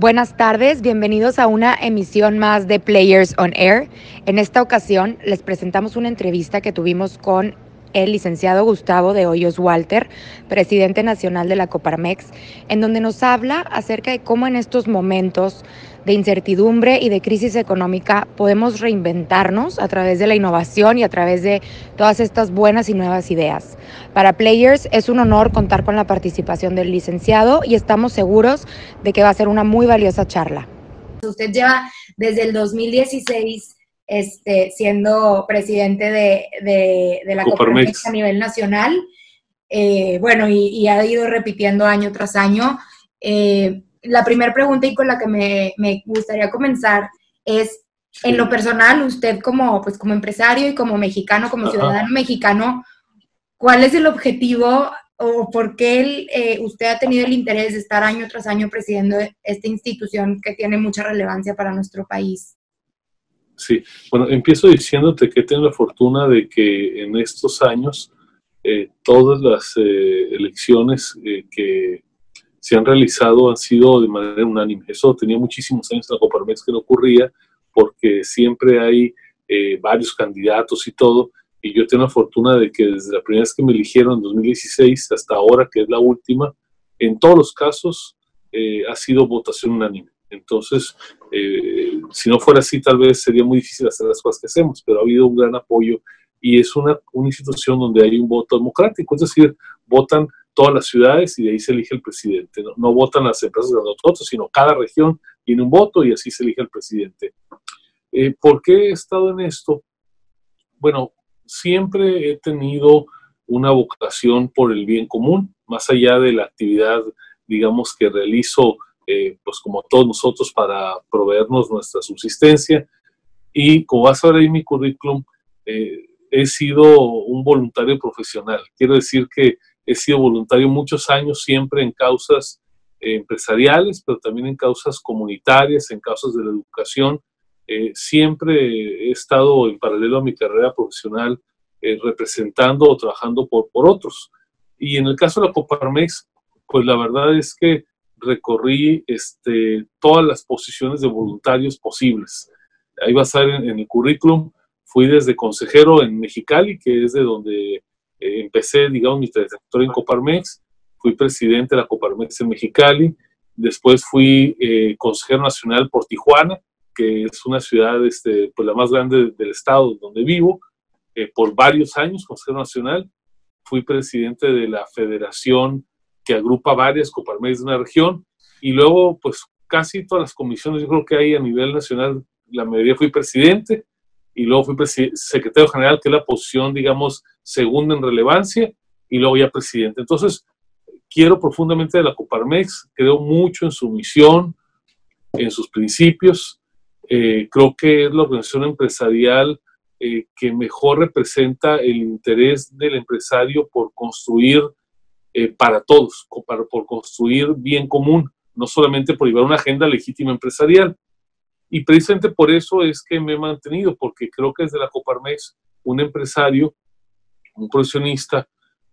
Buenas tardes, bienvenidos a una emisión más de Players on Air. En esta ocasión les presentamos una entrevista que tuvimos con el licenciado Gustavo de Hoyos Walter, presidente nacional de la Coparmex, en donde nos habla acerca de cómo en estos momentos de incertidumbre y de crisis económica podemos reinventarnos a través de la innovación y a través de todas estas buenas y nuevas ideas. Para Players es un honor contar con la participación del licenciado y estamos seguros de que va a ser una muy valiosa charla. Usted lleva desde el 2016 este, siendo presidente de, la Coparmex a nivel nacional. Eh, bueno, y, ha ido repitiendo año tras año. Eh, la primera pregunta y con la que me, gustaría comenzar es, en lo personal, usted como, pues, como empresario y como mexicano, como ciudadano mexicano, ¿cuál es el objetivo o por qué eh, usted ha tenido el interés de estar año tras año presidiendo esta institución que tiene mucha relevancia para nuestro país? Sí, bueno, empiezo diciéndote que tengo la fortuna de que en estos años eh, todas las eh, elecciones que se han realizado han sido de manera unánime. Eso tenía muchísimos años en la Coparmex que no ocurría porque siempre hay eh, varios candidatos y todo. Y yo tengo la fortuna de que desde la primera vez que me eligieron en 2016 hasta ahora, que es la última, en todos los casos eh, ha sido votación unánime. Entonces, eh, si no fuera así, tal vez sería muy difícil hacer las cosas que hacemos, pero ha habido un gran apoyo y es una, una institución donde hay un voto democrático, es decir, votan todas las ciudades y de ahí se elige el presidente. No, votan las empresas nosotros, sino cada región tiene un voto y así se elige el presidente. Eh, ¿Por qué he estado en esto? Bueno, siempre he tenido una vocación por el bien común, más allá de la actividad, digamos, que realizo, eh, pues como todos nosotros, para proveernos nuestra subsistencia. Y como vas a ver ahí mi currículum, eh, he sido un voluntario profesional. Quiero decir que he sido voluntario muchos años siempre en causas eh, empresariales, pero también en causas comunitarias, en causas de la educación. Eh, siempre he estado en paralelo a mi carrera profesional eh, representando o trabajando por, por otros. Y en el caso de la Coparmex, pues la verdad es que recorrí este, todas las posiciones de voluntarios posibles. Ahí va a estar en, en el currículum. Fui desde consejero en Mexicali, que es de donde eh, empecé, digamos, mi trayectoria en Coparmex, fui presidente de la Coparmex en Mexicali, después fui eh, consejero nacional por Tijuana, que es una ciudad este, pues la más grande del estado donde vivo, eh, por varios años, consejero nacional, fui presidente de la federación que agrupa varias Coparmex de una región, y luego, pues casi todas las comisiones, yo creo que hay a nivel nacional, la mayoría fui presidente, y luego fui secretario general, que es la posición, digamos, segunda en relevancia, y luego ya presidente. Entonces, quiero profundamente de la Coparmex, creo mucho en su misión, en sus principios, eh, creo que es la organización empresarial eh, que mejor representa el interés del empresario por construir eh, para todos, por construir bien común, no solamente por llevar una agenda legítima empresarial. Y precisamente por eso es que me he mantenido, porque creo que desde la Coparmex un empresario, un profesionista,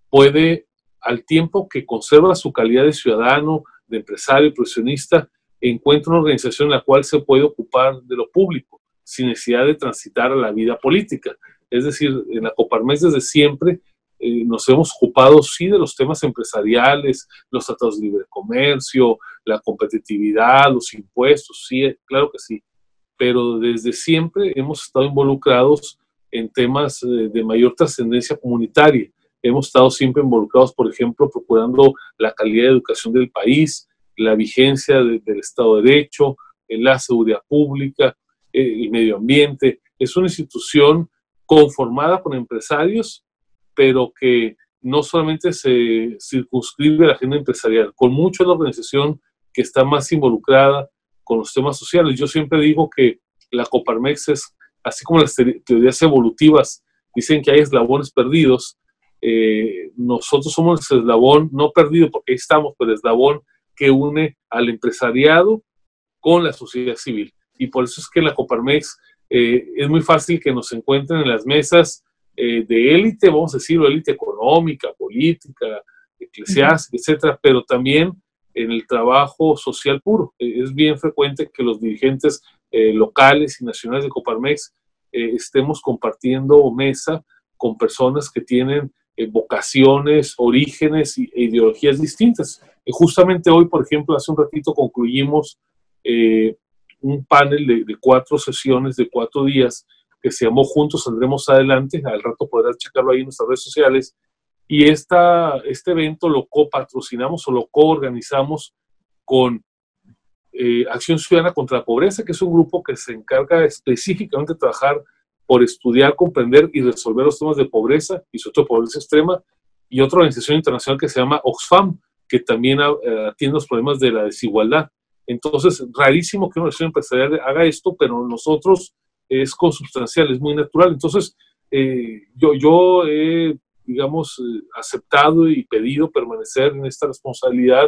puede, al tiempo que conserva su calidad de ciudadano, de empresario, profesionista, encuentra una organización en la cual se puede ocupar de lo público, sin necesidad de transitar a la vida política. Es decir, en la Coparmex desde siempre eh, nos hemos ocupado, sí, de los temas empresariales, los tratados de libre comercio, la competitividad, los impuestos, sí, claro que sí, pero desde siempre hemos estado involucrados en temas eh, de mayor trascendencia comunitaria. Hemos estado siempre involucrados, por ejemplo, procurando la calidad de educación del país, la vigencia del Estado de Derecho, la seguridad pública, eh, el medio ambiente. Es una institución conformada con empresarios pero que no solamente se circunscribe a la agenda empresarial, con mucho la organización que está más involucrada con los temas sociales. Yo siempre digo que la Coparmex es, así como las teorías evolutivas dicen que hay eslabones perdidos, eh, nosotros somos el eslabón no perdido porque ahí estamos, pero el eslabón que une al empresariado con la sociedad civil. Y por eso es que la Coparmex eh, es muy fácil que nos encuentren en las mesas eh, de élite, vamos a decirlo, élite económica, política, eclesiástica, etcétera, pero también en el trabajo social puro. Es bien frecuente que los dirigentes locales y nacionales de Coparmex estemos compartiendo mesa con personas que tienen vocaciones, orígenes e ideologías distintas. justamente hoy, por ejemplo, hace un ratito concluimos un panel de, cuatro sesiones de cuatro días que se llamó Juntos Saldremos Adelante. Al rato podrás checarlo ahí en nuestras redes sociales. Y esta, este evento lo copatrocinamos o lo coorganizamos con eh, Acción Ciudadana contra la Pobreza, que es un grupo que se encarga específicamente de trabajar por estudiar, comprender y resolver los temas de pobreza y sobre todo pobreza extrema, y otra organización internacional que se llama Oxfam, que también eh, atiende los problemas de la desigualdad. Entonces, rarísimo que una organización empresarial haga esto, pero nosotros es consubstancial, es muy natural. Entonces, eh, yo, yo he, digamos, eh, aceptado y pedido permanecer en esta responsabilidad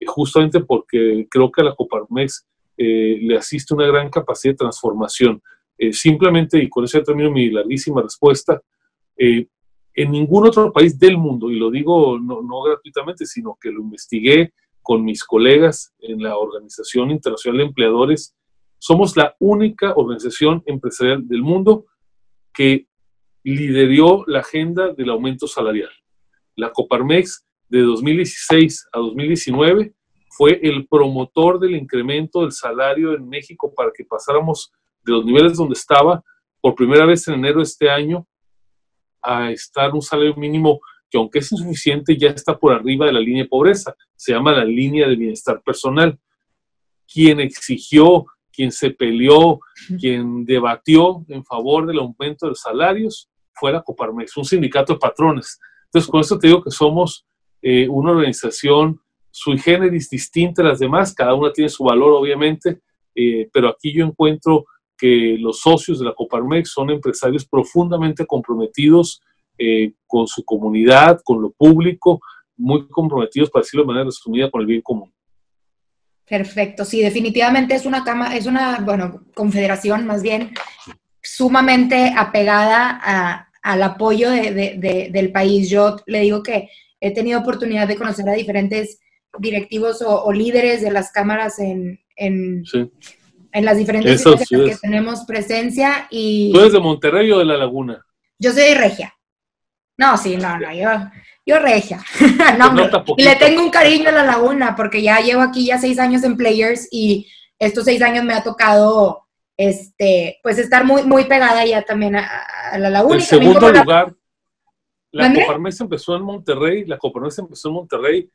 eh, justamente porque creo que a la Coparmex le asiste una gran capacidad de transformación. simplemente, y con eso termino mi larguísima respuesta, en ningún otro país del mundo, y lo digo no, no gratuitamente, sino que lo investigué, con mis colegas en la Organización Internacional de Empleadores, somos la única organización empresarial del mundo que lideró la agenda del aumento salarial. La Coparmex de 2016 a 2019 fue el promotor del incremento del salario en México para que pasáramos de los niveles donde estaba por primera vez en enero de este año a estar un salario mínimo que aunque es insuficiente, ya está por arriba de la línea de pobreza. Se llama la línea de bienestar personal. Quien exigió, quien se peleó, quien debatió en favor del aumento de los salarios fue la Coparmex, un sindicato de patrones. Entonces, con esto te digo que somos eh, una organización sui generis distinta a las demás, cada una tiene su valor, obviamente, eh, pero aquí yo encuentro que los socios de la Coparmex son empresarios profundamente comprometidos eh, con su comunidad, con lo público, muy comprometidos, para decirlo de manera resumida, con el bien común. Perfecto, sí, definitivamente es una cama, es una, bueno, confederación más bien sumamente apegada al apoyo del país. Yo le digo que he tenido oportunidad de conocer a diferentes directivos o, líderes de las cámaras en, en, las diferentes en las que tenemos presencia. Y, ¿Tú eres de Monterrey o de La Laguna? Yo soy de Regia. No, sí, no, no, yo, yo regia. y le tengo un cariño a la laguna porque ya llevo aquí ya seis años en Players y estos seis años me ha tocado, este, pues estar muy, muy pegada ya también a, la laguna. El segundo lugar, la, Coparmex empezó en Monterrey, la Coparmex empezó en Monterrey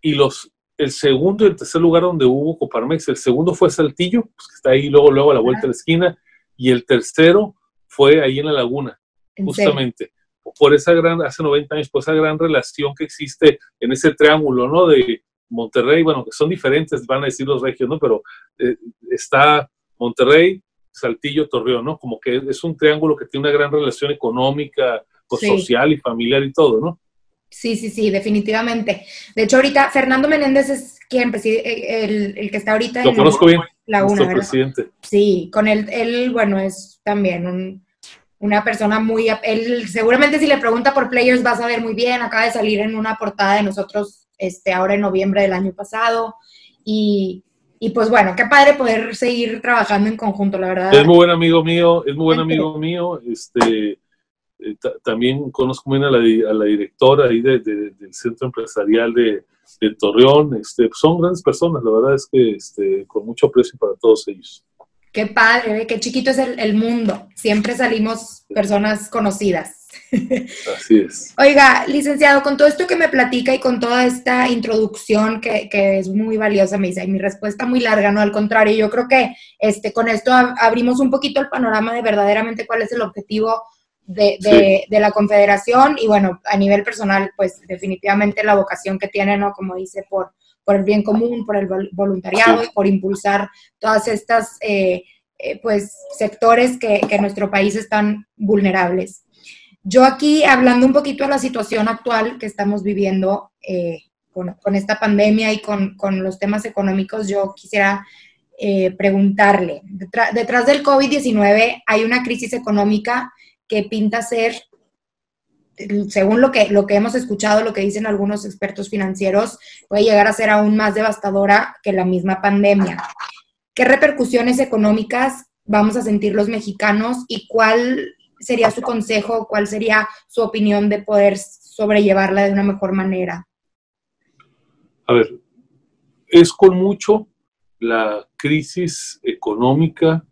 y los, el segundo y el tercer lugar donde hubo Coparmex, el segundo fue Saltillo, pues que está ahí luego, luego a la vuelta de la esquina, y el tercero fue ahí en la laguna, justamente por esa gran, hace 90 años, por esa gran relación que existe en ese triángulo, ¿no? De Monterrey, bueno, que son diferentes, van a decir los regios, ¿no? Pero eh, está Monterrey, Saltillo, Torreón, ¿no? Como que es un triángulo que tiene una gran relación económica, pues, social y familiar y todo, ¿no? Sí, sí, sí, definitivamente. De hecho, ahorita Fernando Menéndez es quien preside, el, el que está ahorita. Lo conozco bien. La UNA, presidente. Sí, con él, él, bueno, es también un una persona muy, él seguramente si le pregunta por players va a saber muy bien, acaba de salir en una portada de nosotros este, ahora en noviembre del año pasado y, y pues bueno, qué padre poder seguir trabajando en conjunto, la verdad. Es muy buen amigo mío, es muy buen amigo mío, este, eh, también conozco muy bien a la, a la directora ahí de, del Centro Empresarial de, de Torreón, este, son grandes personas, la verdad es que este, con mucho aprecio para todos ellos. Qué padre, qué chiquito es el, mundo. Siempre salimos personas conocidas. Así es. Oiga, licenciado, con todo esto que me platica y con toda esta introducción que, es muy valiosa, me dice, y mi respuesta muy larga, no, al contrario, yo creo que este, con esto abrimos un poquito el panorama de verdaderamente cuál es el objetivo de, de, la confederación y bueno, a nivel personal, pues definitivamente la vocación que tiene, ¿no? Como dice, por por el bien común, por el voluntariado y por impulsar todas estas eh, eh, pues, sectores que, en nuestro país están vulnerables. Yo aquí, hablando un poquito de la situación actual que estamos viviendo eh, con, esta pandemia y con, los temas económicos, yo quisiera preguntarle, detrás del COVID-19 hay una crisis económica que pinta ser según lo que, lo que hemos escuchado, lo que dicen algunos expertos financieros, puede llegar a ser aún más devastadora que la misma pandemia. ¿Qué repercusiones económicas vamos a sentir los mexicanos y cuál sería su consejo, cuál sería su opinión de poder sobrellevarla de una mejor manera? A ver, es con mucho la crisis económica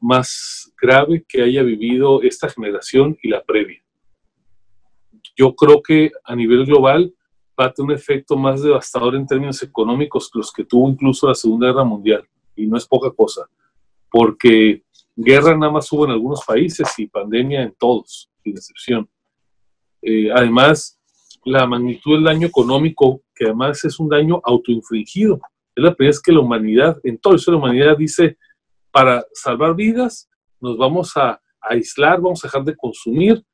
más grave que haya vivido esta generación y la previa. Yo creo que a nivel global va a tener un efecto más devastador en términos económicos que los que tuvo incluso la Segunda Guerra Mundial, y no es poca cosa, porque guerra nada más hubo en algunos países y pandemia en todos, sin excepción. Eh, además, la magnitud del daño económico, que además es un daño autoinfligido, es la primera vez que la humanidad, en toda la humanidad, dice, para salvar vidas, nos vamos a, aislar, vamos a dejar de consumir,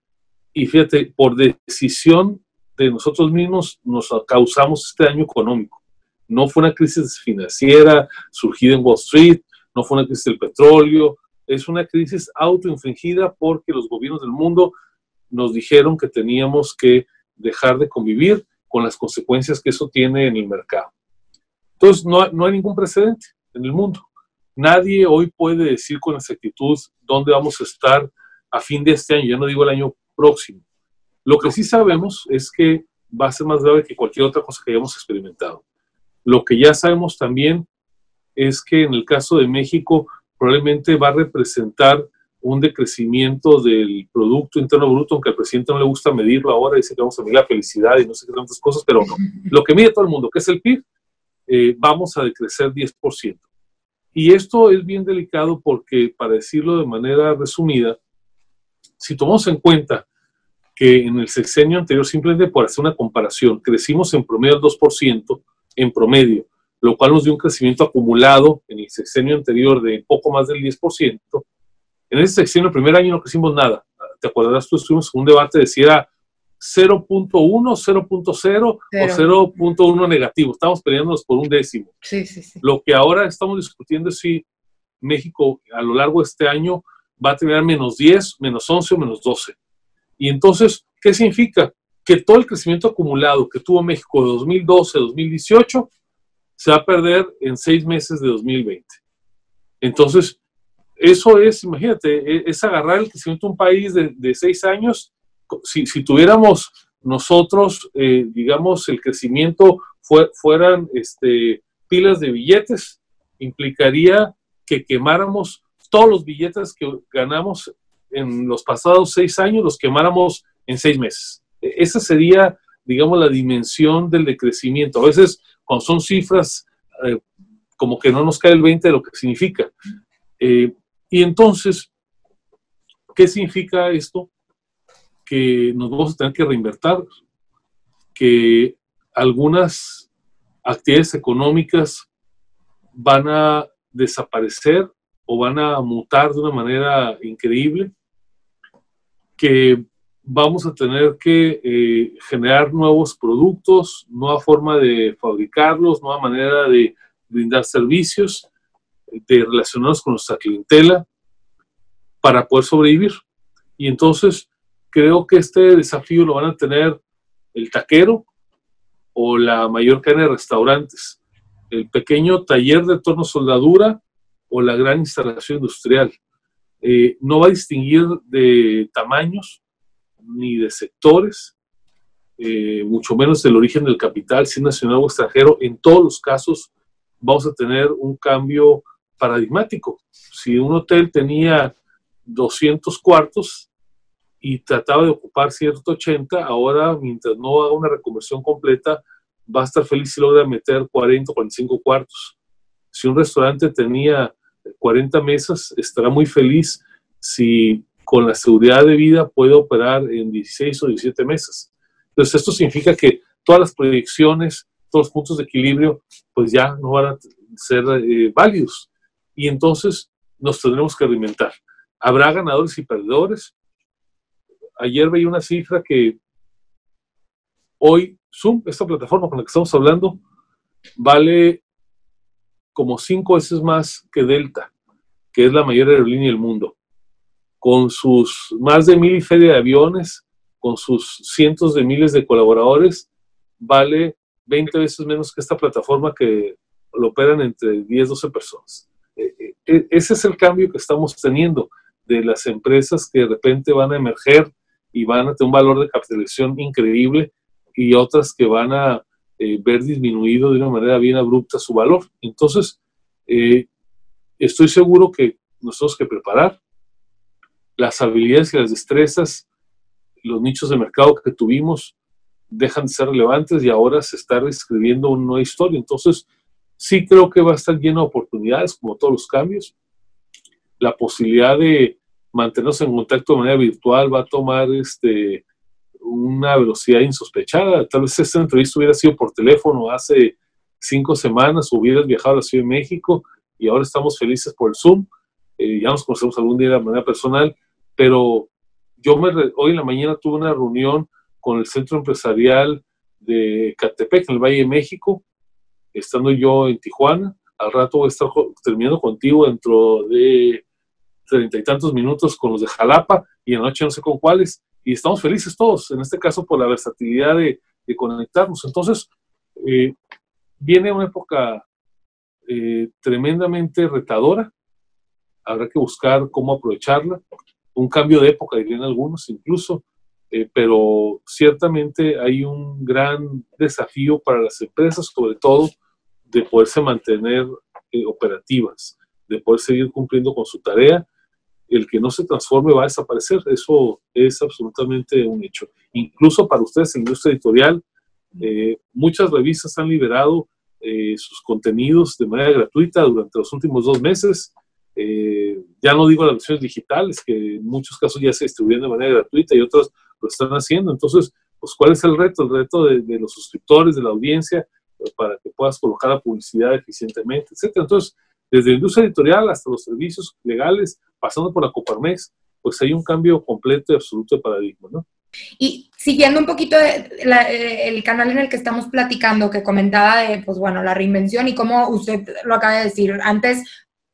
y fíjate, por decisión de nosotros mismos nos causamos este daño económico. No fue una crisis financiera surgida en Wall Street, no fue una crisis del petróleo, es una crisis autoinfligida porque los gobiernos del mundo nos dijeron que teníamos que dejar de convivir con las consecuencias que eso tiene en el mercado. Entonces, no, no hay ningún precedente en el mundo. Nadie hoy puede decir con exactitud dónde vamos a estar a fin de este año, ya no digo el año próximo. Lo que sí sabemos es que va a ser más grave que cualquier otra cosa que hayamos experimentado. Lo que ya sabemos también es que en el caso de México probablemente va a representar un decrecimiento del Producto Interno Bruto, aunque al presidente no le gusta medirlo ahora, dice que vamos a medir la felicidad y no sé qué tantas cosas, pero lo que mide todo el mundo, que es el PIB, eh, vamos a decrecer 10%. Y esto es bien delicado porque, para decirlo de manera resumida, si tomamos en cuenta que en el sexenio anterior, simplemente por hacer una comparación, crecimos en promedio al 2%, en promedio, lo cual nos dio un crecimiento acumulado en el sexenio anterior de poco más del 10%. En ese sexenio, el primer año no crecimos nada. ¿Te acordarás? Tú estuvimos en un debate de si era 0.1, 0.0 o 0.1 negativo. Estamos peleándonos por un décimo. Sí, sí, sí. Lo que ahora estamos discutiendo es si México a lo largo de este año va a tener menos 10, menos 11 o menos 12. Y entonces, ¿qué significa? Que todo el crecimiento acumulado que tuvo México de 2012 a 2018 se va a perder en seis meses de 2020. Entonces, eso es, imagínate, e, es agarrar el crecimiento de un país de, seis años. Si, tuviéramos nosotros, eh, digamos, el crecimiento fueran este, pilas de billetes, implicaría que quemáramos todos los billetes que ganamos en los pasados seis años, los quemáramos en seis meses. E, esa sería, digamos, la dimensión del decrecimiento. A veces cuando son cifras eh, como que no nos cae el 20 de lo que significa. Eh, y entonces, ¿qué significa esto? Que nos vamos a tener que reinvertir, que algunas actividades económicas van a desaparecer o van a mutar de una manera increíble, que vamos a tener que eh, generar nuevos productos, nueva forma de fabricarlos, nueva manera de brindar servicios, de relacionarnos con nuestra clientela para poder sobrevivir. Y entonces creo que este desafío lo van a tener el taquero o la mayor cadena de restaurantes, el pequeño taller de torno soldadura o la gran instalación industrial. Eh, no va a distinguir de tamaños, ni de sectores, eh, mucho menos del origen del capital, si nacional o extranjero. En todos los casos vamos a tener un cambio paradigmático. Si un hotel tenía 200 cuartos y trataba de ocupar 180, ahora mientras no haga una reconversión completa, va a estar feliz si logra meter 40 o 45 cuartos. Si un restaurante tenía 40 mesas, estará muy feliz si con la seguridad de vida puede operar en 16 o 17 meses. Entonces, esto significa que todas las proyecciones, todos los puntos de equilibrio, pues ya no van a ser eh, válidos. Y entonces nos tendremos que alimentar. Habrá ganadores y perdedores. Ayer veía una cifra que hoy Zoom, esta plataforma con la que estamos hablando, vale como cinco veces más que Delta, que es la mayor aerolínea del mundo con sus más de mil y feria de aviones, con sus cientos de miles de colaboradores, vale 20 veces menos que esta plataforma que lo operan entre 10, 12 personas. E, e, e, ese es el cambio que estamos teniendo de las empresas que de repente van a emerger y van a tener un valor de capitalización increíble y otras que van a eh, ver disminuido de una manera bien abrupta su valor. Entonces, eh, estoy seguro que nosotros que preparar las habilidades y las destrezas, los nichos de mercado que tuvimos dejan de ser relevantes y ahora se está reescribiendo una nueva historia. Entonces, sí creo que va a estar lleno de oportunidades, como todos los cambios. La posibilidad de mantenernos en contacto de manera virtual va a tomar este, una velocidad insospechada. Tal vez esta entrevista hubiera sido por teléfono hace cinco semanas, hubieras viajado a la Ciudad de México y ahora estamos felices por el Zoom. Eh, ya nos conocemos algún día de manera personal, pero yo me hoy en la mañana tuve una reunión con el centro empresarial de Catepec, en el Valle de México, estando yo en Tijuana. Al rato voy a estar terminando contigo dentro de treinta y tantos minutos con los de Jalapa y en la noche no sé con cuáles. Y estamos felices todos, en este caso por la versatilidad de, conectarnos. Entonces, eh, viene una época eh, tremendamente retadora. Habrá que buscar cómo aprovecharla. Un cambio de época, dirían algunos incluso. Eh, pero ciertamente hay un gran desafío para las empresas, sobre todo de poderse mantener eh, operativas, de poder seguir cumpliendo con su tarea. El que no se transforme va a desaparecer, eso es absolutamente un hecho. Incluso para ustedes en industria editorial, eh, muchas revistas han liberado sus contenidos de manera gratuita durante los últimos dos meses. ya no digo las versiones digitales, que en muchos casos ya se distribuyen de manera gratuita y otras lo están haciendo. Entonces, pues, ¿cuál es el reto? El reto de, los suscriptores, de la audiencia, pues, para que puedas colocar la publicidad eficientemente, etcétera. Entonces, desde industria editorial hasta los servicios legales, pasando por la Coparmex, pues hay un cambio completo y absoluto de paradigma, ¿no? Y siguiendo un poquito el canal en el que estamos platicando, que comentaba de, pues bueno, la reinvención y cómo usted lo acaba de decir, antes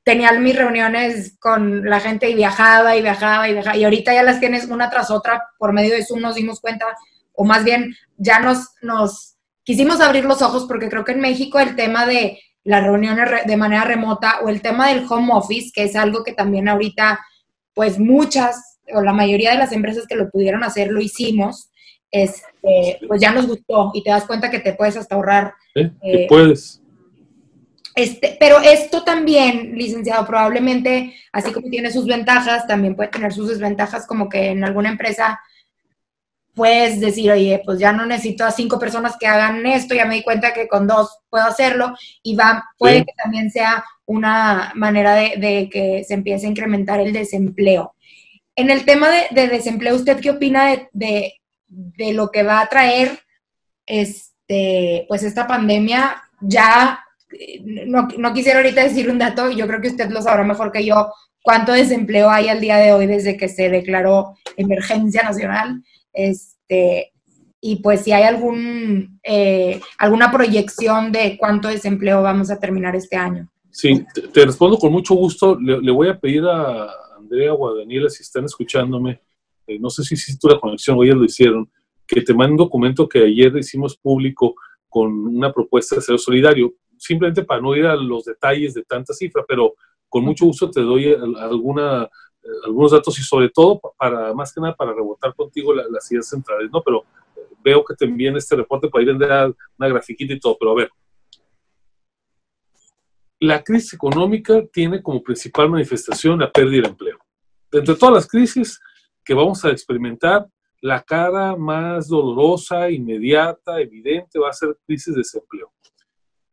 tenía mis reuniones con la gente y viajaba y viajaba y viajaba. Y ahorita ya las tienes una tras otra. Por medio de Zoom nos dimos cuenta, o más bien ya nos, nos quisimos abrir los ojos porque creo que en México el tema de las reuniones de manera remota o el tema del home office, que es algo que también ahorita, pues muchas o la mayoría de las empresas que lo pudieron hacer lo hicimos, este, pues ya nos gustó y te das cuenta que te puedes hasta ahorrar. ¿Eh? eh puedes este, pero esto también, licenciado, probablemente, así como tiene sus ventajas, también puede tener sus desventajas, como que en alguna empresa puedes decir, oye, pues ya no necesito a cinco personas que hagan esto, ya me di cuenta que con dos puedo hacerlo, y va, puede que también sea una manera de, que se empiece a incrementar el desempleo. En el tema de, desempleo, ¿usted qué opina de, de, lo que va a traer este, pues esta pandemia ya no, no, quisiera ahorita decir un dato, yo creo que usted lo sabrá mejor que yo, cuánto desempleo hay al día de hoy desde que se declaró emergencia nacional. Este, y pues si hay algún, eh, alguna proyección de cuánto desempleo vamos a terminar este año. Sí, te, respondo con mucho gusto. Le, voy a pedir a Andrea o a Daniela, si están escuchándome, eh, no sé si hiciste la conexión o ellas lo hicieron, que te manden un documento que ayer hicimos público con una propuesta de ser solidario simplemente para no ir a los detalles de tanta cifra, pero con mucho gusto te doy alguna, algunos datos y sobre todo para, más que nada, para rebotar contigo las ideas centrales, ¿no? Pero eh, veo que te envían este reporte para ir a una grafiquita y todo, pero a ver. La crisis económica tiene como principal manifestación la pérdida de empleo. Entre todas las crisis que vamos a experimentar, la cara más dolorosa, inmediata, evidente va a ser crisis de desempleo.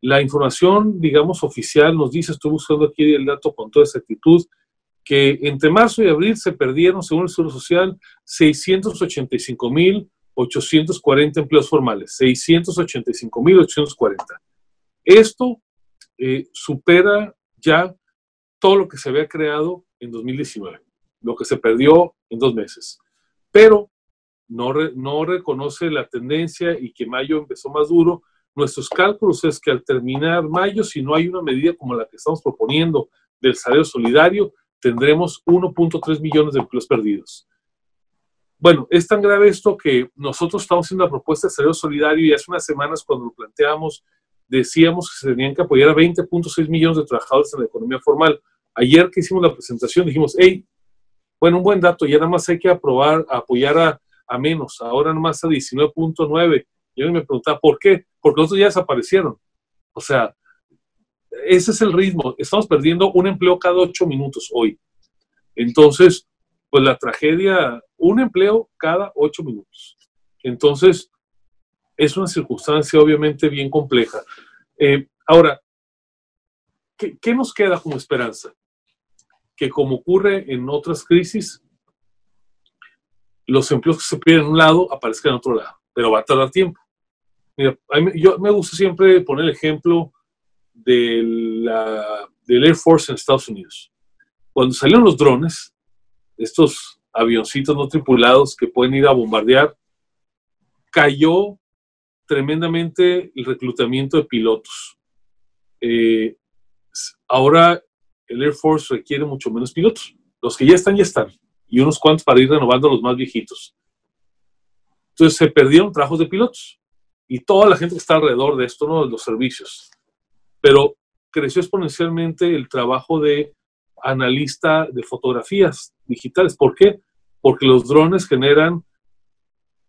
La información, digamos, oficial nos dice, estoy buscando aquí el dato con toda exactitud, que entre marzo y abril se perdieron, según el Seguro Social, 685.840 empleos formales. 685.840. Esto eh, supera ya todo lo que se había creado en 2019, lo que se perdió en dos meses. Pero no, no reconoce la tendencia y que mayo empezó más duro, Nuestros cálculos es que al terminar mayo, si no hay una medida como la que estamos proponiendo del salario solidario, tendremos 1.3 millones de empleos perdidos. Bueno, es tan grave esto que nosotros estamos haciendo la propuesta de salario solidario y hace unas semanas cuando lo planteamos decíamos que se tenían que apoyar a 20.6 millones de trabajadores en la economía formal. Ayer que hicimos la presentación dijimos, hey, bueno, un buen dato, ya nada más hay que aprobar, apoyar a, a menos, ahora nada más a 19.9. Y yo me preguntaba, ¿por qué? Porque los otros ya desaparecieron. O sea, ese es el ritmo. Estamos perdiendo un empleo cada ocho minutos hoy. Entonces, pues la tragedia, un empleo cada ocho minutos. Entonces, es una circunstancia obviamente bien compleja. Eh, ahora, ¿qué, ¿qué, nos queda como esperanza? Que como ocurre en otras crisis, los empleos que se pierden en un lado aparezcan en otro lado, pero va a tardar tiempo. Mira, yo me gusta siempre poner el ejemplo de la, del Air Force en Estados Unidos. Cuando salieron los drones, estos avioncitos no tripulados que pueden ir a bombardear, cayó tremendamente el reclutamiento de pilotos. Eh, ahora el Air Force requiere mucho menos pilotos. Los que ya están, ya están. Y unos cuantos para ir renovando los más viejitos. Entonces se perdieron trabajos de pilotos y toda la gente que está alrededor de esto, ¿no? los servicios. Pero creció exponencialmente el trabajo de analista de fotografías digitales. ¿Por qué? Porque los drones generan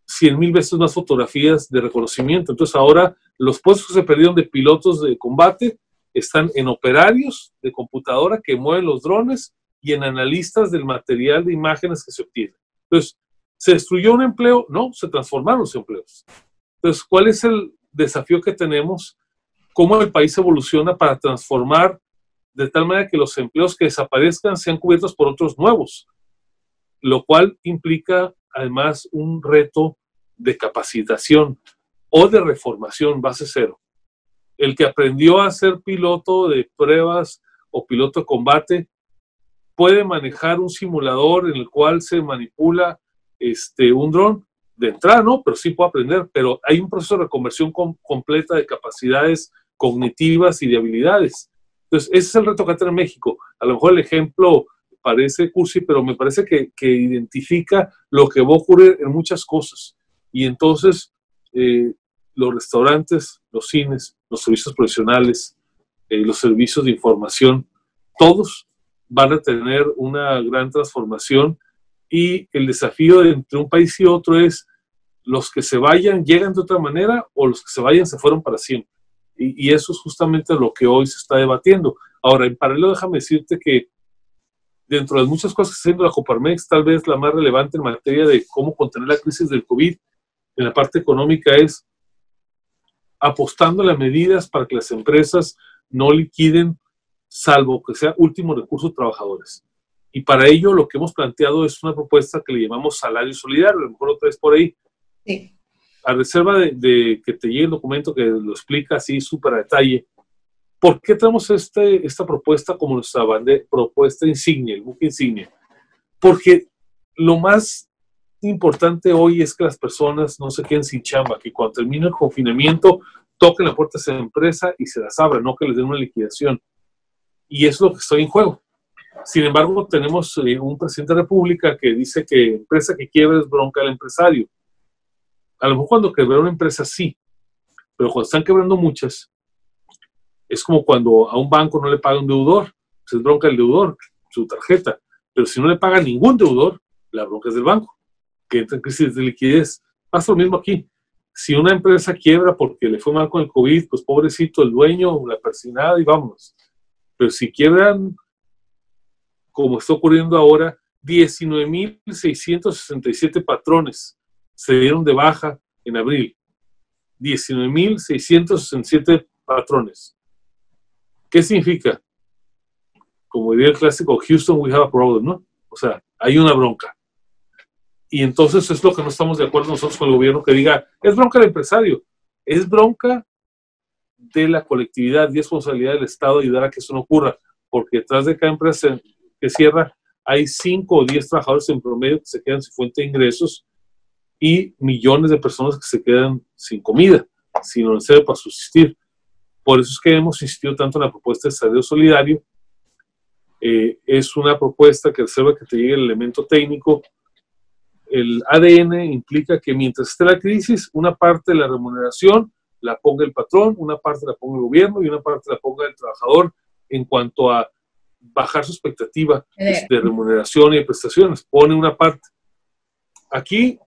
100 mil veces más fotografías de reconocimiento. Entonces ahora los puestos que se perdieron de pilotos de combate están en operarios de computadora que mueven los drones y en analistas del material de imágenes que se obtiene. Entonces, ¿se destruyó un empleo? No, se transformaron los empleos. Entonces, ¿cuál es el desafío que tenemos? ¿Cómo el país evoluciona para transformar de tal manera que los empleos que desaparezcan sean cubiertos por otros nuevos? Lo cual implica además un reto de capacitación o de reformación base cero. El que aprendió a ser piloto de pruebas o piloto de combate puede manejar un simulador en el cual se manipula este, un dron de entrada, ¿no? Pero sí puede aprender, pero hay un proceso de reconversión completa de capacidades cognitivas y de habilidades. Entonces, ese es el reto que tiene México. A lo mejor el ejemplo parece cursi, pero me parece que, que identifica lo que va a ocurrir en muchas cosas. Y entonces, eh, los restaurantes, los cines, los servicios profesionales, eh, los servicios de información, todos van a tener una gran transformación y el desafío entre un país y otro es los que se vayan llegan de otra manera o los que se vayan se fueron para siempre. Y, eso es justamente lo que hoy se está debatiendo. Ahora, en paralelo, déjame decirte que dentro de muchas cosas que está haciendo la Coparmex, tal vez la más relevante en materia de cómo contener la crisis del COVID en la parte económica es apostando a medidas para que las empresas no liquiden, salvo que sea último recurso trabajadores. Y para ello lo que hemos planteado es una propuesta que le llamamos salario solidario, a lo mejor otra vez por ahí. Sí. A reserva de, que te llegue el documento que lo explica así súper a detalle, ¿por qué tenemos este, esta propuesta como nuestra propuesta insignia, el buque insignia? Porque lo más importante hoy es que las personas no se queden sin chamba, que cuando termine el confinamiento toquen la puerta de esa empresa y se las abran, no que les den una liquidación. Y es lo que está en juego. Sin embargo, tenemos eh, un presidente de la República que dice que empresa que quiebra es bronca al empresario. A lo mejor cuando quebra una empresa sí, pero cuando están quebrando muchas, es como cuando a un banco no le paga un deudor, pues es bronca el deudor, su tarjeta. Pero si no le paga ningún deudor, la bronca es del banco, que entra en crisis de liquidez. Pasa lo mismo aquí. Si una empresa quiebra porque le fue mal con el COVID, pues pobrecito el dueño, la persinada y vámonos. Pero si quiebran como está ocurriendo ahora, 19.667 patrones se dieron de baja en abril. 19.667 patrones. ¿Qué significa? Como diría el clásico, Houston, we have a problem, ¿no? O sea, hay una bronca. Y entonces es lo que no estamos de acuerdo nosotros con el gobierno que diga, es bronca del empresario, es bronca de la colectividad y responsabilidad del Estado ayudar a que eso no ocurra, porque detrás de cada empresa que cierra, hay 5 o 10 trabajadores en promedio que se quedan sin fuente de ingresos y millones de personas que se quedan sin comida, sin necesidad para subsistir. Por eso es que hemos insistido tanto en la propuesta de salario solidario. Eh, es una propuesta que reserva que te llegue el elemento técnico el ADN implica que mientras esté la crisis, una parte de la remuneración la ponga el patrón, una parte la ponga el gobierno y una parte la ponga el trabajador en cuanto a bajar su expectativa de remuneración y de prestaciones. Pone una parte. Aquí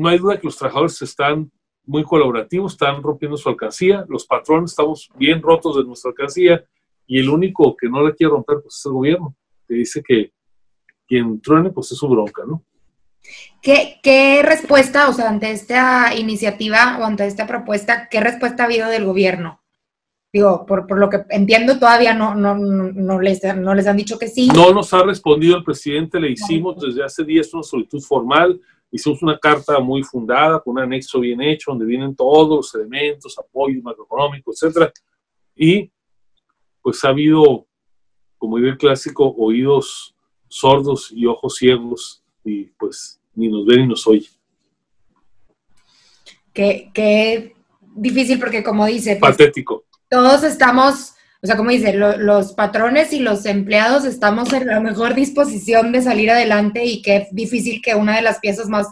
no hay duda que los trabajadores están muy colaborativos, están rompiendo su alcancía, los patrones estamos bien rotos de nuestra alcancía y el único que no la quiere romper pues, es el gobierno, que dice que quien truene pues es su bronca, ¿no? ¿Qué, respuesta, o sea, ante esta iniciativa o ante esta propuesta, qué respuesta ha habido del gobierno? Digo, por, lo que entiendo, todavía no, no, no, les, no les han dicho que sí. No nos ha respondido el presidente, le hicimos desde hace días una solicitud formal, hicimos una carta muy fundada, con un anexo bien hecho, donde vienen todos los elementos, apoyo macroeconómico, etcétera. Y pues ha habido, como diría el clásico, oídos sordos y ojos ciegos, y pues ni nos ven ni nos oye. Qué, difícil porque como dice... Pues, Patético. Todos estamos, o sea, como dice, los patrones y los empleados estamos en la mejor disposición de salir adelante y qué difícil que una de las piezas más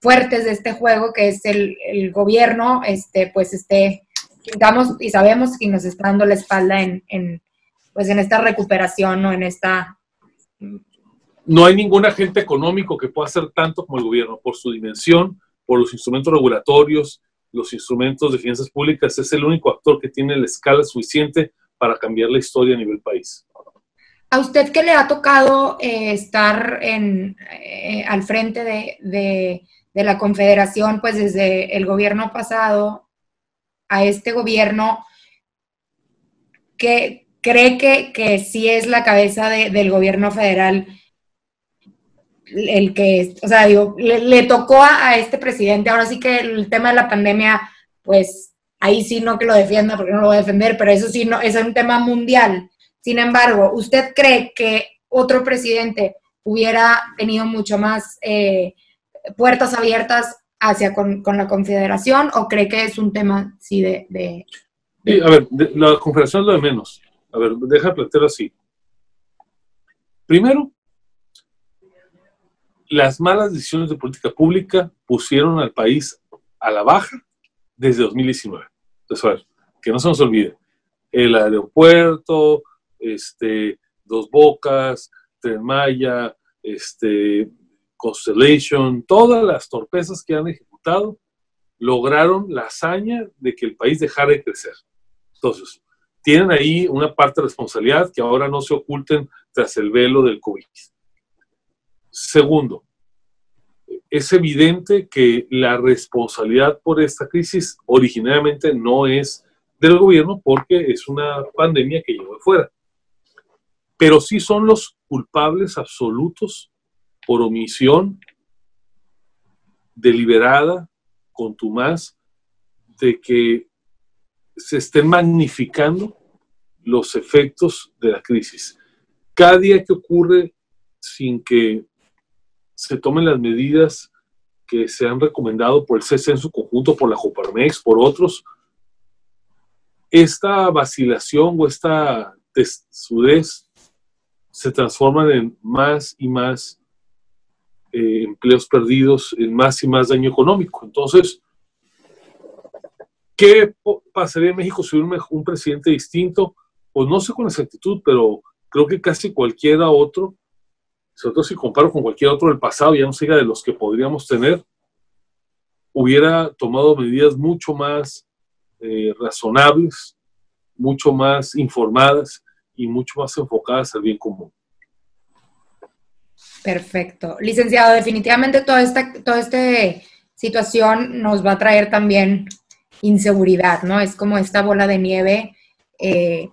fuertes de este juego, que es el, gobierno, este, pues esté, digamos, y sabemos que nos está dando la espalda en, en, pues en esta recuperación o en esta no hay ningún agente económico que pueda hacer tanto como el gobierno por su dimensión, por los instrumentos regulatorios, los instrumentos de finanzas públicas. Es el único actor que tiene la escala suficiente para cambiar la historia a nivel país. ¿A usted qué le ha tocado eh, estar en, eh, al frente de, la Confederación, pues desde el gobierno pasado a este gobierno? ¿Qué cree que, que sí es la cabeza del gobierno federal? el que, o sea, digo, le, tocó a, este presidente, ahora sí que el tema de la pandemia, pues ahí sí no que lo defienda porque no lo voy a defender, pero eso sí, no, es un tema mundial. Sin embargo, ¿usted cree que otro presidente hubiera tenido mucho más eh, puertas abiertas hacia con, la confederación o cree que es un tema sí de... a ver, la confederación es lo de menos. A ver, deja plantearlo así. Primero, las malas decisiones de política pública pusieron al país a la baja desde 2019. Entonces, que no se nos olvide, el aeropuerto, este, Dos Bocas, Tren Maya, este, Constellation, todas las torpezas que han ejecutado lograron la hazaña de que el país dejara de crecer. Entonces, tienen ahí una parte de responsabilidad que ahora no se oculten tras el velo del COVID. Segundo, es evidente que la responsabilidad por esta crisis originalmente no es del gobierno porque es una pandemia que llegó de fuera. Pero sí son los culpables absolutos por omisión deliberada, contumaz, de que se estén magnificando los efectos de la crisis. Cada día que ocurre sin que se tomen las medidas que se han recomendado por el CC en su conjunto, por la Coparmex, por otros, esta vacilación o esta tesudez se transforman en más y más eh, empleos perdidos, en más y más daño económico. Entonces, ¿qué pasaría en México si hubiera un presidente distinto? Pues no sé con exactitud, pero creo que casi cualquiera otro sobre todo si comparo con cualquier otro del pasado, ya no siga de los que podríamos tener, hubiera tomado medidas mucho más eh, razonables, mucho más informadas y mucho más enfocadas al bien común. Perfecto. Licenciado, definitivamente toda esta, toda esta situación nos va a traer también inseguridad, ¿no? Es como esta bola de nieve eh,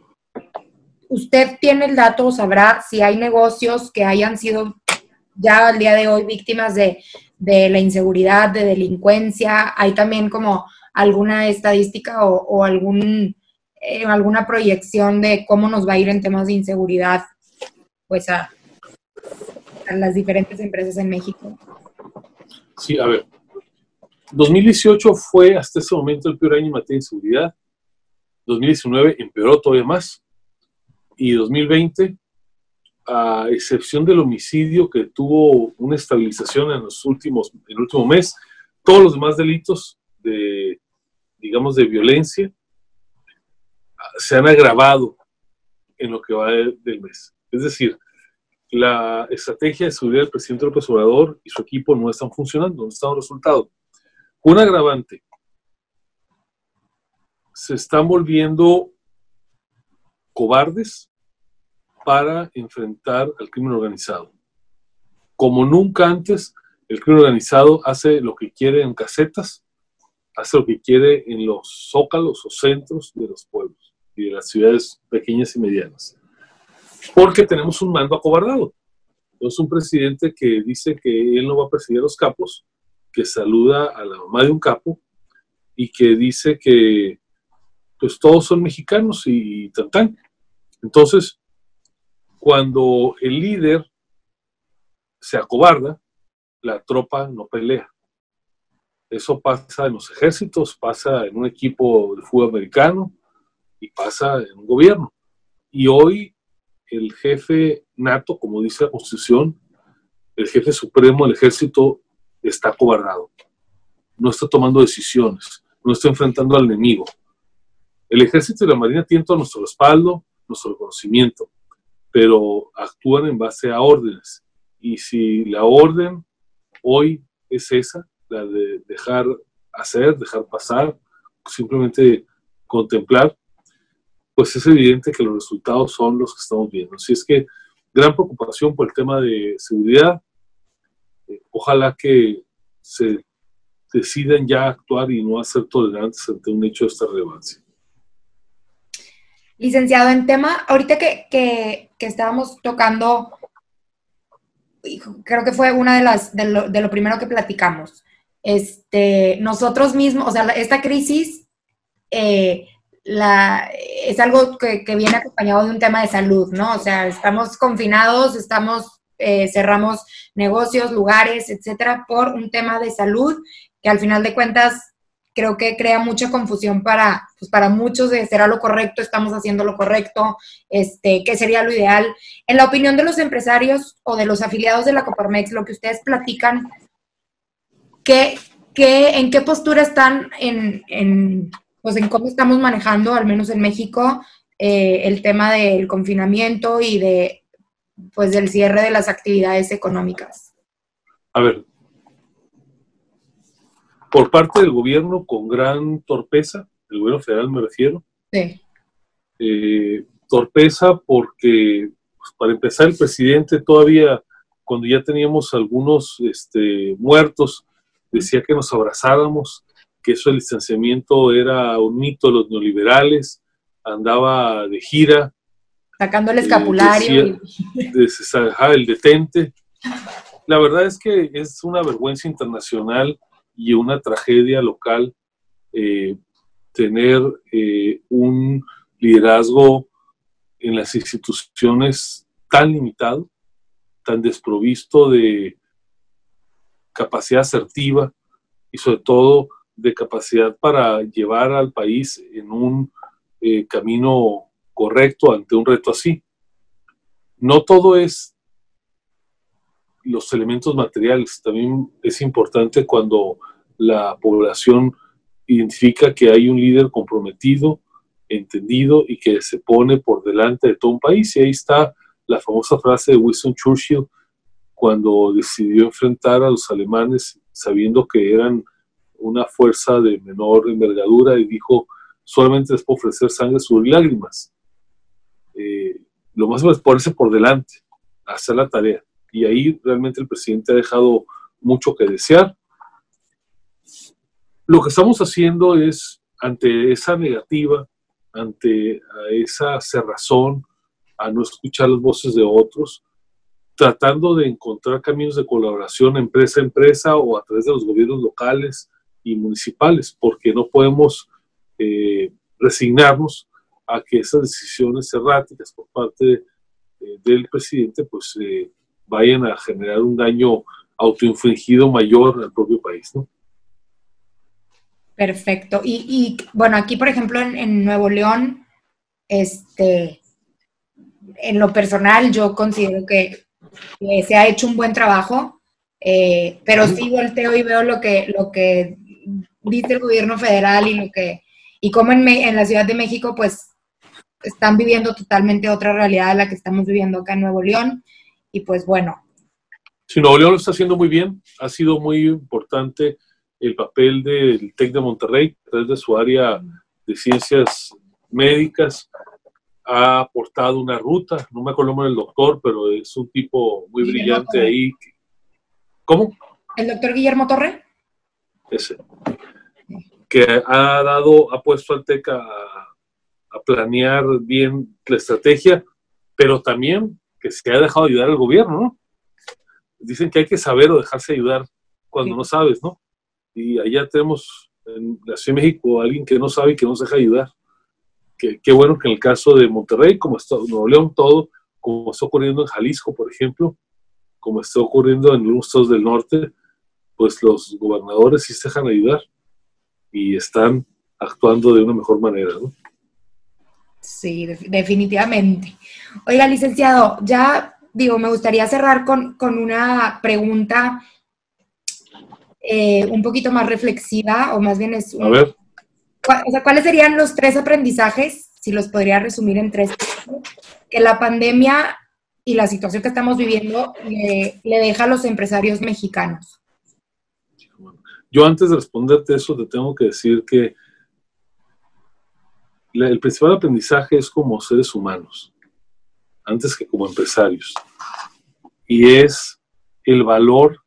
usted tiene el dato o sabrá si hay negocios que hayan sido ya al día de hoy víctimas de, la inseguridad, de delincuencia. Hay también como alguna estadística o, algún, eh, alguna proyección de cómo nos va a ir en temas de inseguridad, pues a, las diferentes empresas en México. Sí, a ver. 2018 fue hasta ese momento el peor año en materia de seguridad. 2019 empeoró todavía más y 2020 a excepción del homicidio que tuvo una estabilización en los últimos, el último mes, todos los demás delitos de, digamos, de violencia se han agravado en lo que va del mes. Es decir, la estrategia de seguridad del presidente López Obrador y su equipo no están funcionando, no están dando resultado. Un agravante, se están volviendo cobardes para enfrentar al crimen organizado. Como nunca antes, el crimen organizado hace lo que quiere en casetas, hace lo que quiere en los zócalos o centros de los pueblos y de las ciudades pequeñas y medianas. Porque tenemos un mando acobardado. Es un presidente que dice que él no va a perseguir a los capos, que saluda a la mamá de un capo y que dice que pues todos son mexicanos y tan Entonces, cuando el líder se acobarda, la tropa no pelea. Eso pasa en los ejércitos, pasa en un equipo de fútbol americano y pasa en un gobierno. Y hoy el jefe nato, como dice la Constitución, el jefe supremo del ejército está acobardado. No está tomando decisiones, no está enfrentando al enemigo. El ejército y la marina tienen todo nuestro respaldo, nuestro reconocimiento pero actúan en base a órdenes. Y si la orden hoy es esa, la de dejar hacer, dejar pasar, simplemente contemplar, pues es evidente que los resultados son los que estamos viendo. Así es que gran preocupación por el tema de seguridad. Eh, ojalá que se decidan ya actuar y no hacer tolerantes ante un hecho de esta relevancia. Licenciado, en tema, ahorita que, que, estábamos tocando, creo que fue una de las, de lo, de lo, primero que platicamos. Este, nosotros mismos, o sea, esta crisis eh, la, es algo que, viene acompañado de un tema de salud, ¿no? O sea, estamos confinados, estamos, eh, cerramos negocios, lugares, etcétera, por un tema de salud que al final de cuentas creo que crea mucha confusión para, pues para muchos de será lo correcto, estamos haciendo lo correcto, este, qué sería lo ideal. En la opinión de los empresarios o de los afiliados de la Coparmex, lo que ustedes platican, ¿qué, qué, ¿en qué postura están en, en, pues en cómo estamos manejando, al menos en México, eh, el tema del confinamiento y de pues del cierre de las actividades económicas? A ver, por parte del gobierno con gran torpeza, el gobierno federal me refiero. Sí. Eh, torpeza porque, pues, para empezar, el presidente todavía, cuando ya teníamos algunos este, muertos, decía que nos abrazáramos, que eso del distanciamiento era un mito de los neoliberales, andaba de gira. Sacando el eh, escapulario. el detente. La verdad es que es una vergüenza internacional y una tragedia local eh, tener eh, un liderazgo en las instituciones tan limitado, tan desprovisto de capacidad asertiva y sobre todo de capacidad para llevar al país en un eh, camino correcto ante un reto así. No todo es los elementos materiales. También es importante cuando la población identifica que hay un líder comprometido, entendido y que se pone por delante de todo un país. Y ahí está la famosa frase de Winston Churchill cuando decidió enfrentar a los alemanes sabiendo que eran una fuerza de menor envergadura y dijo, solamente les puedo ofrecer sangre, sudor y lágrimas. Eh, lo más es ponerse por delante, hacer la tarea y ahí realmente el presidente ha dejado mucho que desear. Lo que estamos haciendo es, ante esa negativa, ante esa cerrazón, a no escuchar las voces de otros, tratando de encontrar caminos de colaboración empresa a empresa o a través de los gobiernos locales y municipales, porque no podemos eh, resignarnos a que esas decisiones erráticas por parte eh, del presidente pues eh, vayan a generar un daño autoinfligido mayor al propio país, ¿no? Perfecto. Y, bueno, aquí, por ejemplo, en, Nuevo León, este, en lo personal yo considero que, se ha hecho un buen trabajo, eh, pero sí volteo y veo lo que, lo que dice el gobierno federal y lo que y cómo en, en la Ciudad de México pues están viviendo totalmente otra realidad de la que estamos viviendo acá en Nuevo León. Y pues bueno. Sí, Nuevo León lo está haciendo muy bien. Ha sido muy importante el papel del TEC de Monterrey, a través de su área de ciencias médicas. Ha aportado una ruta, no me acuerdo el nombre del doctor, pero es un tipo muy brillante ahí. ¿Cómo? ¿El doctor Guillermo Torre? Ese. Que ha dado, ha puesto al TEC a a planear bien la estrategia, pero también que se ha dejado ayudar al gobierno, ¿no? Dicen que hay que saber o dejarse ayudar cuando no sabes, ¿no? Y allá tenemos en la Ciudad de México a alguien que no sabe y que no se deja ayudar. Qué bueno que en el caso de Monterrey, como está Nuevo León, todo, como está ocurriendo en Jalisco, por ejemplo, como está ocurriendo en los estados del norte, pues los gobernadores sí se dejan ayudar y están actuando de una mejor manera, ¿no? Sí, definitivamente. Oiga, licenciado, ya digo, me gustaría cerrar con, una pregunta eh, un poquito más reflexiva, o más bien es... A ver. O sea, ¿cuáles serían los tres aprendizajes, si los podría resumir en tres, que la pandemia y la situación que estamos viviendo le, le deja a los empresarios mexicanos? Yo antes de responderte eso, te tengo que decir que el principal aprendizaje es como seres humanos, antes que como empresarios. Y es el valor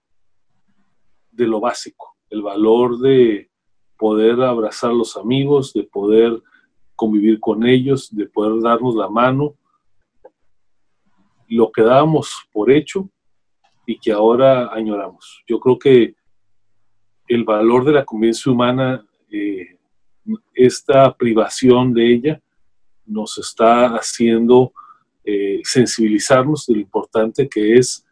de lo básico, el valor de poder abrazar a los amigos, de poder convivir con ellos, de poder darnos la mano, lo que dábamos por hecho y que ahora añoramos. Yo creo que el valor de la convivencia humana eh, esta privación de ella nos está haciendo eh, sensibilizarnos de lo importante que es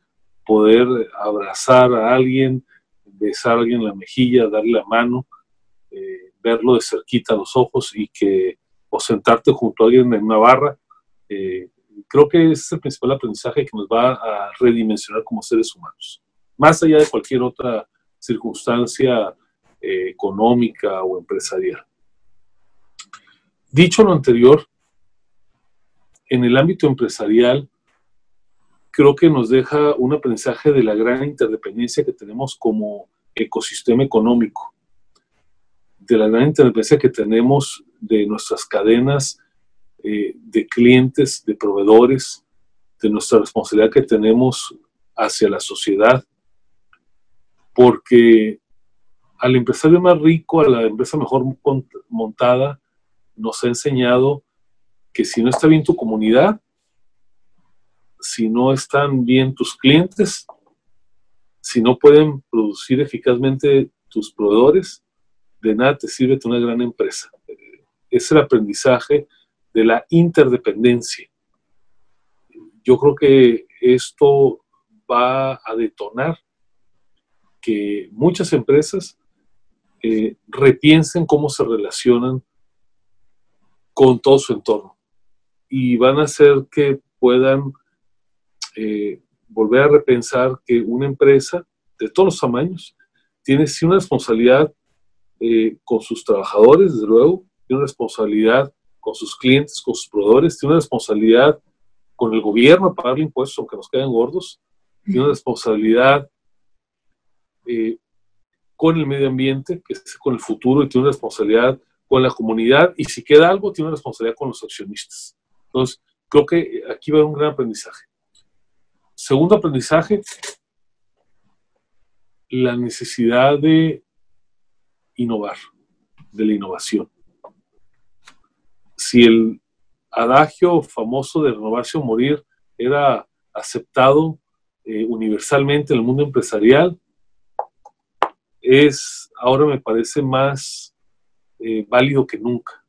poder abrazar a alguien, besar a alguien en la mejilla, darle la mano, eh, verlo de cerquita a los ojos y que o sentarte junto a alguien en una barra. Eh, creo que es el principal aprendizaje que nos va a redimensionar como seres humanos, más allá de cualquier otra circunstancia económica o empresarial. Dicho lo anterior, en el ámbito empresarial, creo que nos deja un aprendizaje de la gran interdependencia que tenemos como ecosistema económico, de la gran interdependencia que tenemos de nuestras cadenas eh, de clientes, de proveedores, de nuestra responsabilidad que tenemos hacia la sociedad, porque al empresario más rico, a la empresa mejor montada, nos ha enseñado que si no está bien tu comunidad, si no están bien tus clientes, si no pueden producir eficazmente tus proveedores, de nada te sirve una gran empresa. Es el aprendizaje de la interdependencia. Yo creo que esto va a detonar que muchas empresas eh, repiensen cómo se relacionan con todo su entorno. Y van a hacer que puedan eh, volver a repensar que una empresa de todos los tamaños tiene sí una responsabilidad eh, con sus trabajadores, desde luego, tiene una responsabilidad con sus clientes, con sus proveedores, tiene una responsabilidad con el gobierno a pagarle impuestos aunque nos queden gordos, tiene una responsabilidad eh, con el medio ambiente, que es con el futuro, y tiene una responsabilidad con la comunidad y si queda algo, tiene una responsabilidad con los accionistas. Entonces, creo que aquí va a haber un gran aprendizaje. Segundo aprendizaje, la necesidad de innovar, de la innovación. Si el adagio famoso de renovarse o morir era aceptado eh, universalmente en el mundo empresarial, es ahora me parece más eh, válido que nunca.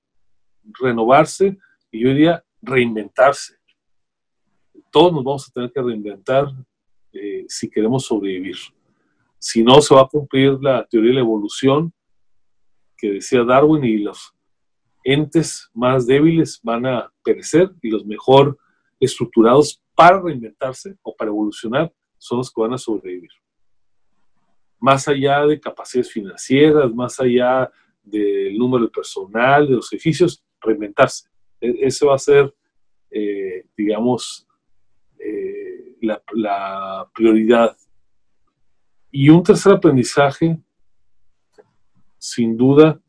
Renovarse y yo diría reinventarse. Todos nos vamos a tener que reinventar eh, si queremos sobrevivir. Si no, se va a cumplir la teoría de la evolución que decía Darwin y los entes más débiles van a perecer y los mejor estructurados para reinventarse o para evolucionar son los que van a sobrevivir. Más allá de capacidades financieras, más allá del número de personal, de los edificios, reinventarse. E, ese va a ser, eh, digamos, eh, la, prioridad. Y un tercer aprendizaje, sin duda,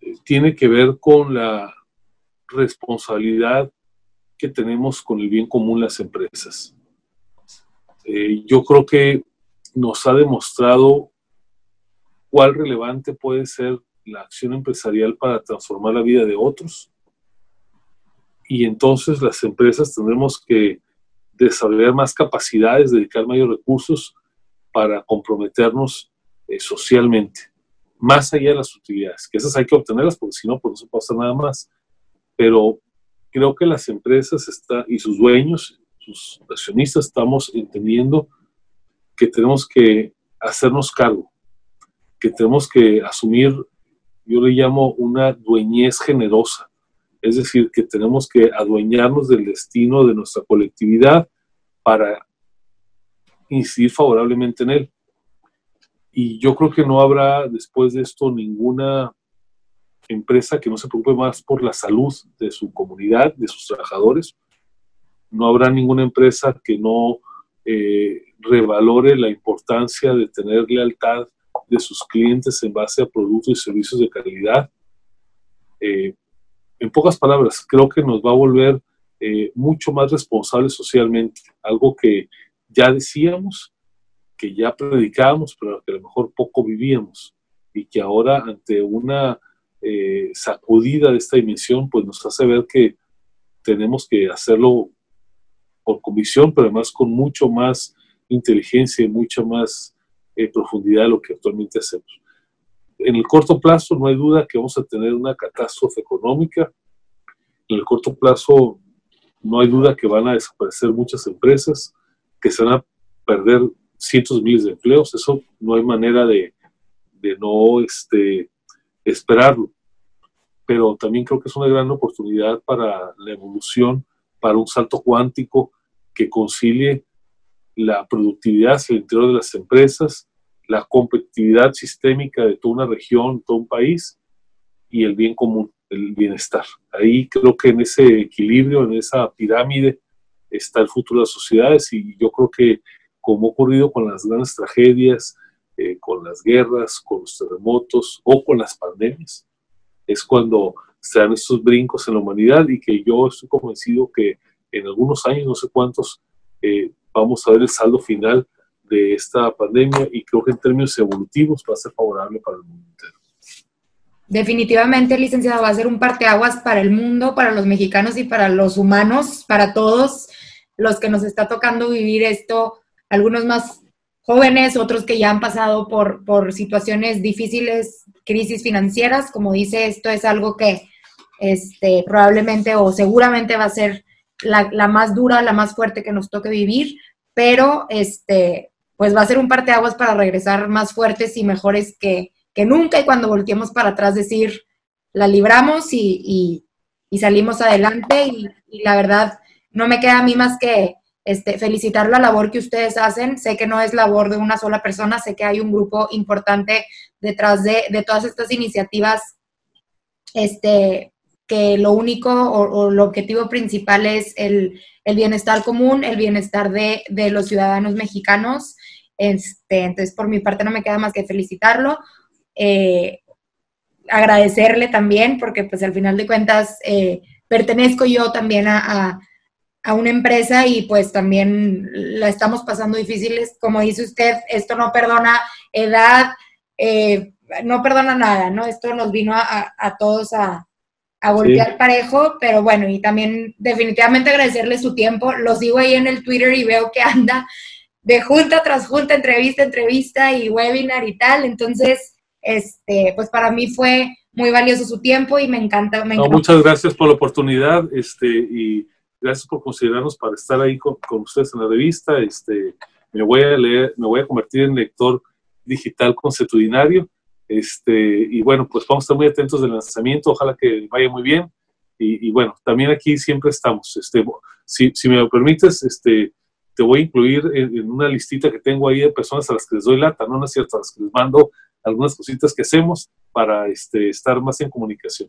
eh, tiene que ver con la responsabilidad que tenemos con el bien común las empresas. yo creo que nos ha demostrado cuál relevante puede ser la acción empresarial para transformar la vida de otros. Y entonces las empresas tendremos que desarrollar más capacidades, dedicar mayores recursos para comprometernos eh, socialmente, más allá de las utilidades, que esas hay que obtenerlas porque si no, pues no se pasa nada más. Pero creo que las empresas está, y sus dueños, sus accionistas, estamos entendiendo que tenemos que hacernos cargo que tenemos que asumir, yo le llamo una dueñez generosa, es decir, que tenemos que adueñarnos del destino de nuestra colectividad para incidir favorablemente en él. Y yo creo que no habrá después de esto ninguna empresa que no se preocupe más por la salud de su comunidad, de sus trabajadores. No habrá ninguna empresa que no eh, revalore la importancia de tener lealtad de sus clientes en base a productos y servicios de calidad. Eh, en pocas palabras, creo que nos va a volver eh, mucho más responsables socialmente, algo que ya decíamos, que ya predicábamos, pero que a lo mejor poco vivíamos y que ahora ante una eh, sacudida de esta dimensión, pues nos hace ver que tenemos que hacerlo por comisión, pero además con mucho más inteligencia y mucha más en profundidad de lo que actualmente hacemos. En el corto plazo no hay duda que vamos a tener una catástrofe económica. En el corto plazo no hay duda que van a desaparecer muchas empresas, que se van a perder cientos de miles de empleos. Eso no hay manera de, de no este, esperarlo. Pero también creo que es una gran oportunidad para la evolución, para un salto cuántico que concilie la productividad hacia el interior de las empresas, la competitividad sistémica de toda una región, todo un país y el bien común, el bienestar. Ahí creo que en ese equilibrio, en esa pirámide, está el futuro de las sociedades y yo creo que como ha ocurrido con las grandes tragedias, eh, con las guerras, con los terremotos o con las pandemias, es cuando se dan estos brincos en la humanidad y que yo estoy convencido que en algunos años, no sé cuántos, eh, vamos a ver el saldo final de esta pandemia y creo que en términos evolutivos va a ser favorable para el mundo entero. Definitivamente, licenciado, va a ser un parteaguas para el mundo, para los mexicanos y para los humanos, para todos los que nos está tocando vivir esto, algunos más jóvenes, otros que ya han pasado por, por situaciones difíciles, crisis financieras, como dice, esto es algo que este, probablemente o seguramente va a ser la, más dura, la más fuerte que nos toque vivir, pero este, pues va a ser un parteaguas para regresar más fuertes y mejores que, nunca y cuando volteemos para atrás decir, la libramos y, salimos adelante y, la verdad no me queda a mí más que este, felicitar la labor que ustedes hacen. Sé que no es labor de una sola persona, sé que hay un grupo importante detrás de, todas estas iniciativas este, que lo único o, el objetivo principal es el, bienestar común, el bienestar de, los ciudadanos mexicanos. Este, entonces, por mi parte, no me queda más que felicitarlo. Eh, agradecerle también, porque pues al final de cuentas eh, pertenezco yo también a, una empresa y pues también la estamos pasando difíciles. Como dice usted, esto no perdona edad, eh, no perdona nada, ¿no? Esto nos vino a todos a, a golpear parejo, pero bueno, y también definitivamente agradecerle su tiempo. Lo sigo ahí en el Twitter y veo que anda de junta tras junta, entrevista, entrevista y webinar y tal. Entonces, este, pues para mí fue muy valioso su tiempo y me encanta. muchas gracias por la oportunidad este, y gracias por considerarnos para estar ahí con, ustedes en la revista. Este, me voy a leer, me voy a convertir en lector digital consuetudinario este, y bueno, pues vamos a estar muy atentos del lanzamiento, ojalá que vaya muy bien Y, bueno, también aquí siempre estamos. Este, si, me lo permites, este, te voy a incluir en, una listita que tengo ahí de personas a las que les doy lata, no, no es cierto, a las que les mando algunas cositas que hacemos para este, estar más en comunicación.